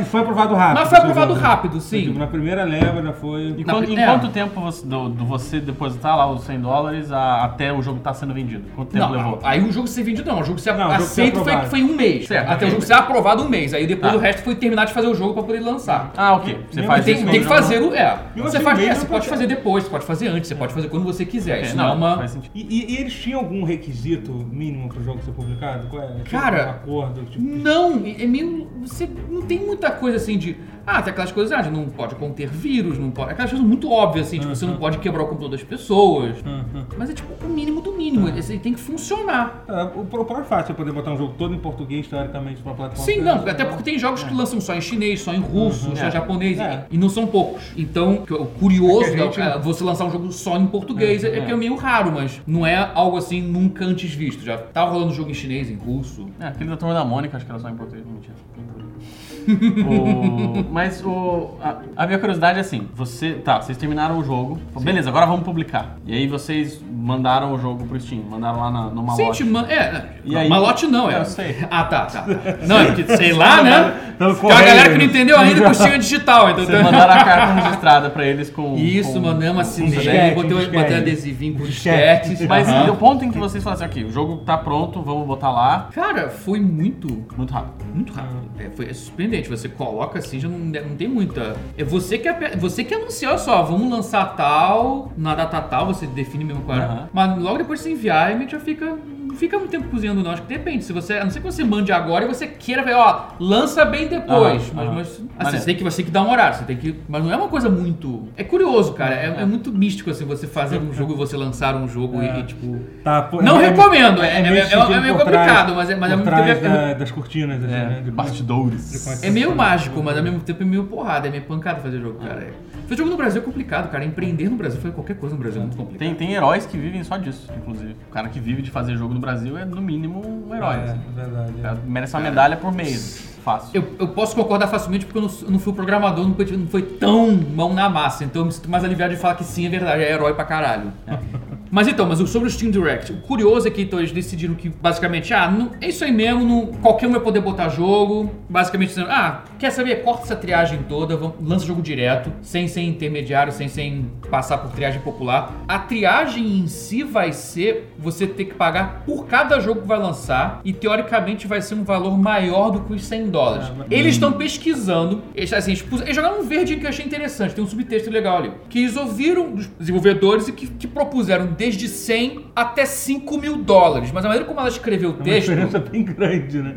E foi aprovado rápido. Mas foi aprovado jogo. rápido, sim. Tipo, Na primeira leva já foi... E Na- quanto- em é. quanto tempo você, do, do você depositar lá os 100 dólares a- até o jogo estar sendo vendido? Quanto tempo Não, levou? aí o jogo ser vendido não, o jogo ser Não, o jogo ser aceito foi, foi um mês. Certo. Até o jogo ser aprovado um mês. Aí depois Tá. o resto foi terminar de fazer o jogo pra poder lançar. Ah, ok. Você Mesmo faz tem, tem que fazer o. É. Você faz. É, você pode fazer depois, você pode fazer antes, você pode fazer quando você quiser. Ok, Isso não, é uma. faz sentido. E, e- e eles tinham algum requisito mínimo pro jogo ser publicado? Qual é? Tipo, Cara, Um acordo? Tipo, Não, é meio. Você não tem muita coisa assim de. Ah, tem aquelas coisas, ah, não pode conter vírus, não pode. Aquelas coisas muito óbvias, assim, tipo, você não pode quebrar o computador das pessoas. Mas é tipo o mínimo do mínimo. Esse tem que funcionar. é, o, próprio fato é poder botar um jogo todo em português, teoricamente, pra plataforma. Sim, não, até porque tem jogos que lançam só em chinês, só em russo, só em É. japonês, É. e, e não são poucos. Então, o curioso É que a gente- é você lançar um jogo só em português é, que é meio raro, mas não é algo assim nunca antes visto. Já tava rolando jogo em chinês, em russo. É, aquele da turma da Mônica, acho que era só em português, mentira. O- Mas o... a, a minha curiosidade é assim, você. Tá, vocês terminaram o jogo. Beleza, agora vamos publicar. E aí vocês mandaram o jogo pro Steam, mandaram lá na, no Sim, malote. te man- é, E aí- malote não, é. Eu sei. Ah, tá, tá. Não, é porque, sei lá, né? Pelo Tem uma galera que não entendeu ainda com o digital, então. Vocês mandaram a carta registrada pra eles com. Isso, com, mandamos, assinei, botei, botei adesivinho com Disquete. disquetes. Mas Aham. o ponto em que vocês falaram assim, ok, o jogo tá pronto, vamos botar lá. Cara, foi muito Muito rápido. Muito rápido. É, foi é surpreendente. Você coloca assim, já não, não tem muita. É você que, você que anuncia, olha só, vamos lançar tal, na data tal, você define mesmo qual é. Mas logo depois de você enviar, a gente já fica. Não fica muito tempo cozinhando, não. Acho que depende. Se você, a não ser que você mande agora e você queira ver, ó, lança bem depois. Aham, mas, aham. mas assim, Maneiro. você tem que você tem que dar uma horário, você tem que. Mas não é uma coisa muito. É curioso, cara. É, é muito místico assim, você fazer um jogo e você lançar um jogo e, e, tipo. Tá, pô, Não é- recomendo, é- é- meio é- é complicado, mas é- mas é muito tempo- da- das cortinas, assim, É, né? De- bastidores. É meio mágico, mas ao mesmo tempo é meio porrada, é meio pancada fazer jogo, cara. É. Fazer jogo no Brasil é complicado, cara. Empreender no Brasil, fazer qualquer coisa no Brasil é muito complicado. Tem, tem heróis que vivem só disso, inclusive. O cara que vive de fazer jogo no Brasil é, no mínimo, um herói. É, assim. verdade. O cara merece uma medalha por mês. Fácil. Eu, eu posso concordar facilmente porque eu não, eu não fui programador, não foi, não foi tão mão na massa. Então eu me sinto mais aliviado de falar que sim, é verdade, é herói pra caralho. Mas então, mas o- sobre o Steam Direct, o curioso é que então, eles decidiram que basicamente, ah, não- é isso aí mesmo, não- qualquer um vai poder botar jogo. Basicamente dizendo, ah, quer saber? Corta essa triagem toda, vamos, lança o jogo direto, sem ser intermediário, sem, sem passar por triagem popular. A triagem em si vai ser você ter que pagar por cada jogo que vai lançar e teoricamente vai ser um valor maior do que os 100 dólares. Ah, Eles estão pesquisando, eles, assim, eles, pus- eles jogaram um verde que eu achei interessante, tem um subtexto legal ali, que eles ouviram dos desenvolvedores e que, que propuseram desde 100 até 5 mil dólares. Mas a maneira como ela escreveu o É uma texto. diferença bem grande, né?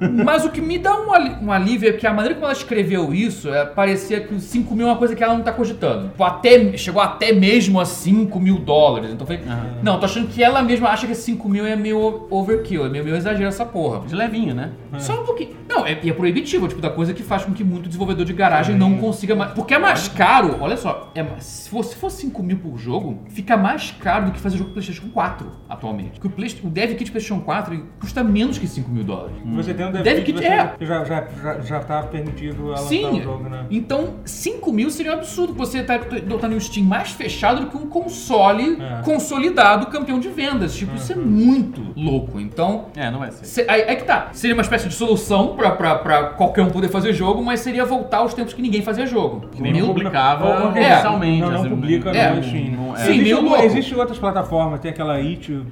Mas o que me dá um, um alívio é que a maneira como ela escreveu isso, é, parecia que os 5 mil é uma coisa que ela não tá cogitando. Tipo, até, chegou até mesmo a 5 mil dólares. Então eu falei, não, tô achando que ela mesma acha que 5 mil é meio overkill, é meio, meio exagero essa porra. De levinho, né? Só um pouquinho. Não, é, e é proibitivo, é tipo da coisa que faz com que muito desenvolvedor de garagem não consiga mais. Porque é mais caro, olha só, é, se for, se for 5 mil por jogo, fica mais caro do que fazer jogo PlayStation 4 atualmente. Porque o, Play, o dev kit PlayStation 4 ele custa menos que 5 mil dólares. Você tem um Dev dev kit kit, é. já, já, já, já tá permitido ela lançar Sim, o jogo, né? então 5 mil seria um absurdo. Você tá botando o Steam mais fechado do que um console É. consolidado campeão de vendas. Tipo, isso é muito louco. Então, É, não vai ser. Se- aí, aí que tá. Seria uma espécie de solução pra, pra, pra qualquer um poder fazer jogo, mas seria voltar aos tempos que ninguém fazia jogo. Que nem publicava oficialmente. Não, não assim, publica É, no Steam. não- é. Sim, existe, meio louco. existe outras plataformas, tem aquela it.io.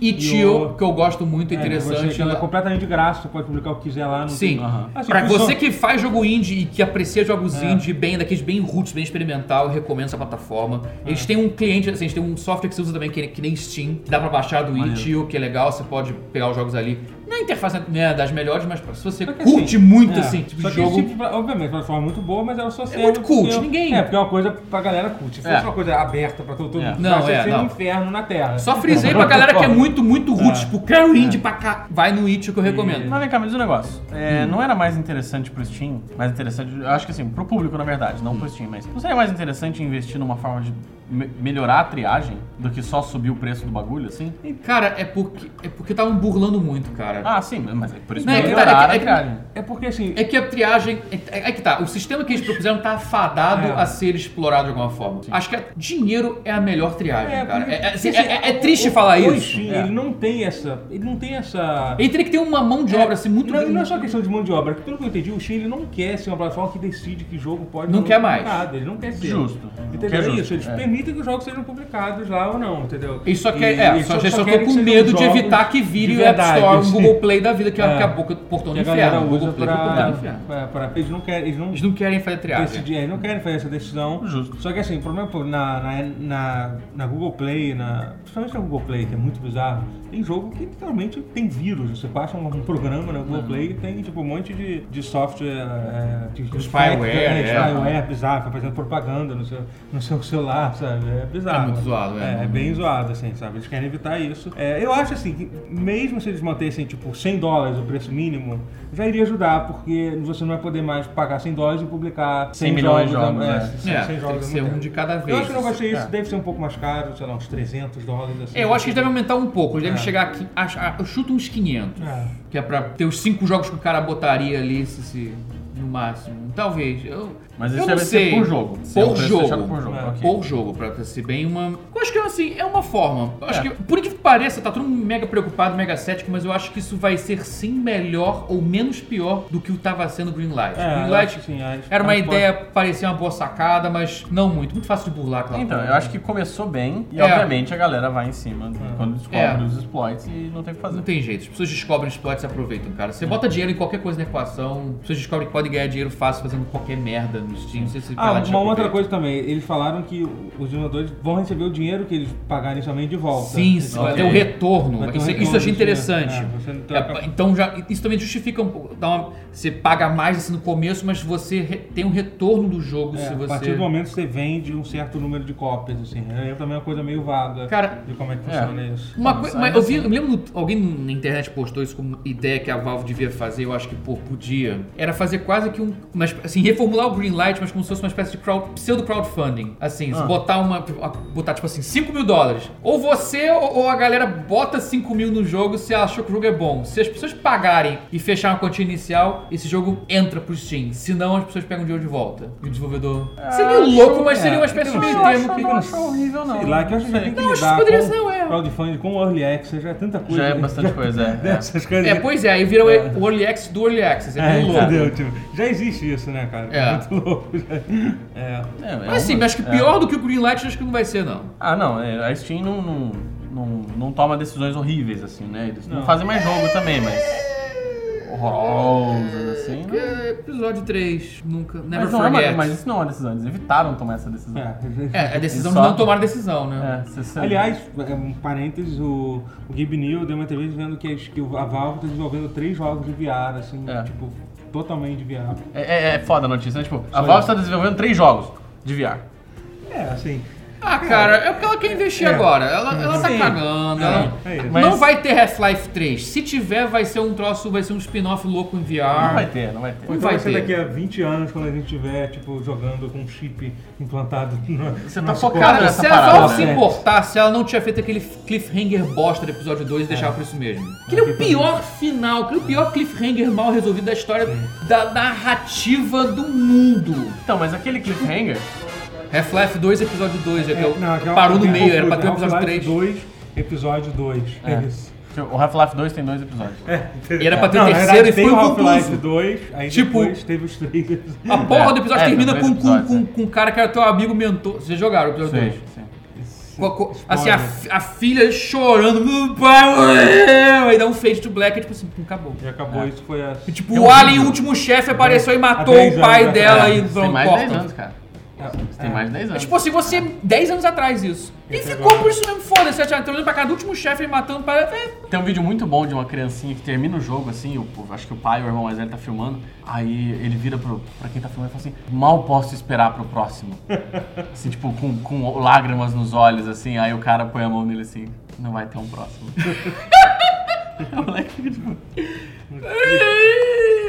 Itch.io, que eu gosto muito, é É, interessante. Você, ela é completamente de graça, você pode publicar o que quiser lá. Sim. tem- Aham. Assim, pra você que faz jogo indie e que aprecia jogos É. indie bem, daqueles bem roots, bem experimental, eu recomendo essa plataforma. É. Eles têm um cliente, assim, eles têm um software que você usa também, que, que nem Steam, que dá pra baixar do Maneiro. Itch.io, que é legal, você pode pegar os jogos ali. Não é a interface né, das melhores, mas se você que curte assim, muito é, assim, tipo só de que esse jogo. tipo obviamente, a plataforma é muito boa, mas ela só serve. muito cult, porque- ninguém- É, porque é uma coisa pra galera cult. Se fosse É. uma coisa aberta pra todo, todo É. mundo, Não, vai é, ser não. um inferno na Terra. Só frisei pra galera que é muito, muito root, É. tipo, quero indie pra cá. Vai no Itch que eu recomendo. Mas vem cá, me diz um negócio. É, Não era mais interessante pro Steam, mais interessante, eu acho que assim, pro público na verdade, não pro Steam, mas não seria mais interessante investir numa forma de me- melhorar a triagem do que só subir o preço do bagulho, assim? Cara, é porque é porque estavam burlando muito, cara. Ah, sim, mas é por isso Não, que é que tá- melhorar é que- a é que- triagem. É porque assim. É que a triagem. É, é que tá, o sistema que eles propuseram tá afadado É. a ser explorado de alguma forma. Acho que é- dinheiro é a melhor triagem, cara. porque- É, é- assim, é- é triste o- falar o isso. É. Ele não tem essa. Ele não tem essa. Ele teria que ter uma mão de obra assim muito não, não é só questão de mão de obra, que pelo que eu entendi, o Steam ele não quer ser uma plataforma que decide que jogo pode Não quer mais. publicado, Ele não quer ser. Justo. Entendeu? Que é É isso, eles é. Permitem que os jogos sejam publicados lá ou não, entendeu? Eles só E- querem. É, eles só, só querem estão com medo de evitar que vire o App Store, um assim. Google Play da vida, que é, É. é a boca portão do a galera inferno. O Google usa Play que é o portão do pra, inferno. pra, pra- Eles não querem. Eles não Eles não querem fazer triagem. decidir, eles não querem fazer essa decisão. Justo. Só que assim, o problema pô, na, na, na, na Google Play, na, principalmente na Google Play, que é muito bizarro, tem jogo que literalmente tem vírus. Você baixa um, um programa na Google Play e tem tipo um monte de, de software. É, de, de Spyware, é, é. spyware bizarro, fazendo propaganda no seu, no seu celular, sabe? É bizarro. É muito zoado, é. é. É bem zoado, assim, sabe? Eles querem evitar isso. É, eu acho assim, que mesmo se eles mantessem tipo 100 dólares o preço mínimo, já iria ajudar, porque você não vai poder mais pagar 100 dólares e publicar 100, 100 milhões de jogos. jogos, é, é. 100, É, 100 tem jogos que ao ser um de cada Eu vez. acho que não vai ser isso, É. deve ser um pouco mais caro, sei lá, uns 300 dólares. Assim. É, eu acho que eles devem aumentar um pouco. Eles devem É. chegar aqui. acho- ah, Eu chuto uns 500. É. Que é pra ter os cinco jogos que o cara botaria ali, se, se- no máximo. Talvez. Eu, Mas eu isso não deve sei. ser por jogo. É um Por jogo. por jogo, É. ok. Por jogo, pra ser bem uma. Eu acho que assim, é uma forma. Eu Acho É. que, por que pareça, tá todo mundo mega preocupado, mega cético, mas eu acho que isso vai ser sim melhor ou menos pior do que o tava sendo Greenlight. É, eu Greenlight sim, era uma ideia, parecia uma boa sacada, mas não muito. Muito fácil de burlar aquela Então, eu acho que começou bem e É. obviamente a galera vai em cima quando descobre É. os exploits e não tem o que fazer. Não tem jeito. As pessoas descobrem exploits e aproveitam, cara. Você bota dinheiro em qualquer coisa na equação, as pessoas descobrem que podem ganhar dinheiro fácil fazendo qualquer merda se Ah, uma outra coisa também, eles falaram que os jogadores vão receber o dinheiro que eles pagarem somente de volta. Sim, sim, vai ter o retorno. Vai ter um isso, retorno eu achei interessante. É, você É, então já, isso também justifica um pouco. Você paga mais assim no começo, mas você re- tem um retorno do jogo É, se A partir você. do momento que você vende um certo número de cópias, assim. É também uma coisa meio vaga Cara, de como é que funciona isso. Uma coisa, mas eu, vi, eu me lembro, alguém na internet postou isso como ideia que a Valve devia fazer, eu acho que pô, podia. Era fazer quase que um. Mas assim, reformular o Greenlight Greenlight, mas como se fosse uma espécie de crowd, pseudo crowdfunding. Assim, Ah. botar uma. botar tipo assim, 5 mil dólares. Ou você ou, a galera bota 5 mil no jogo se achou que o jogo é bom. Se as pessoas pagarem e fechar uma quantia inicial, esse jogo entra pro Steam. Senão as pessoas pegam o dinheiro de volta. E o desenvolvedor. seria acho- louco, mas seria uma é, espécie de meio não termo. Que- não acho horrível, não. Sei lá, que eu acho que tem que Não, acho lidar que poderia com ser, não, é. crowdfunding, com Early Access, já é tanta coisa. Já é bastante coisa, é. é. É, pois é, aí vira o o Early Access do Early Access. É, É, entendeu? Tipo, já existe isso, né, cara? É. Muito louco. É. É, é Mas sim, acho que é. pior do que o Greenlight acho que não vai ser, não. Ah, não, é, a Steam não, não, não, não toma decisões horríveis, assim, né? Eles não, Não. fazem mais jogo também, mas. Horrorosas, assim. Não. É, episódio 3, nunca. Never Mas, não é uma, forget. mas isso não é uma decisão, eles evitaram tomar essa decisão. É. É, a decisão Só- de não tomar decisão, né? É. Aliás, é, um parênteses, o, o Gabe New deu uma entrevista dizendo que, que a Valve está desenvolvendo três jogos de VR, assim, É. tipo, totalmente de VR. É, é, é foda a notícia, né? Tipo, a Valve está desenvolvendo três jogos de VR. É, assim, Ah, cara, é porque ela quer investir É. agora. Ela, ela tá Sim. cagando. É, ela- é isso. Mas- Não vai ter Half-Life 3. Se tiver, vai ser um troço, vai ser um spin-off louco em VR. Não vai ter, não vai ter. Não então vai vai ser ter. daqui a 20 anos, quando a gente estiver, tipo, jogando com um chip implantado no Você no tá focado nessa se a parada, Valve se né? importar, se ela não tinha feito aquele cliffhanger bosta do episódio 2 e deixava por isso mesmo. Aquele é o pior final, aquele é o pior cliffhanger mal resolvido da história da narrativa do mundo. Então, mas aquele cliffhanger. Half-Life 2, episódio 2, é, que É, não, aquela- parou no tem meio, era pra ter um episódio Half-Life 3. 2, episódio 2. É, É. isso. O Half-Life 2 tem dois episódios. E era pra ter o terceiro verdade, e foi tem o o Half-Life concluso. 2, aí Tipo- depois teve os três episódios. A porra É, do episódio é, termina tem com, com, episódios, com, é. com um cara que era teu amigo mentor. Vocês jogaram o episódio 2? Sim, sim. Co- Assim, a, a filha chorando, meu pai morreu! Aí dá um fade to black e tipo assim, acabou. E acabou, isso foi a... E, tipo, Tem o Alien, o último chefe, apareceu e matou o pai dela atrás. e Tem pronto, mais de 10 corta. anos, cara. É. Tem mais de 10 É anos. tipo assim, você 10 anos atrás isso. E Esse ficou agora. por isso mesmo, foda-se. Você tá pra cá do último chefe e matando para. É, Tem um vídeo muito bom de uma criancinha que termina o jogo, assim, o, o- acho que o pai ou o irmão mais velho tá filmando, aí ele vira pro, pra quem tá filmando e fala assim, mal posso esperar pro próximo. assim, tipo, com, com lágrimas nos olhos, assim, aí o cara põe a mão nele assim, não vai ter um próximo. o moleque fica tipo...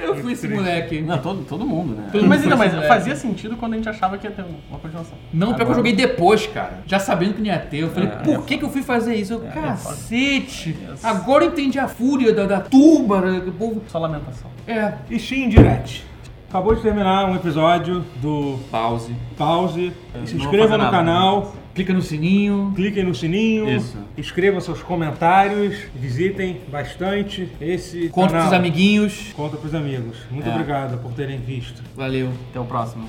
Eu fui esse moleque. Não, todo, todo mundo, né? Todo mas mundo ainda, foi mas esse fazia sentido quando a gente achava que ia ter uma continuação. Não, pior que eu joguei depois, cara. Já sabendo que não ia ter. Eu falei, É, por que, que eu fui fazer isso? Eu, é cacete. Agora eu entendi a fúria da, da turba. né, que o povo. Só lamentação. É. Steam Direct. Acabou de terminar um episódio do Pause. Pause. não Se vou inscreva fazer no nada. canal, Clica no sininho. cliquem no sininho, Isso. escrevam seus comentários, visitem bastante esse Conta canal. pros amiguinhos. Conta pros amigos. Muito É. obrigado por terem visto. Valeu. Até o próximo.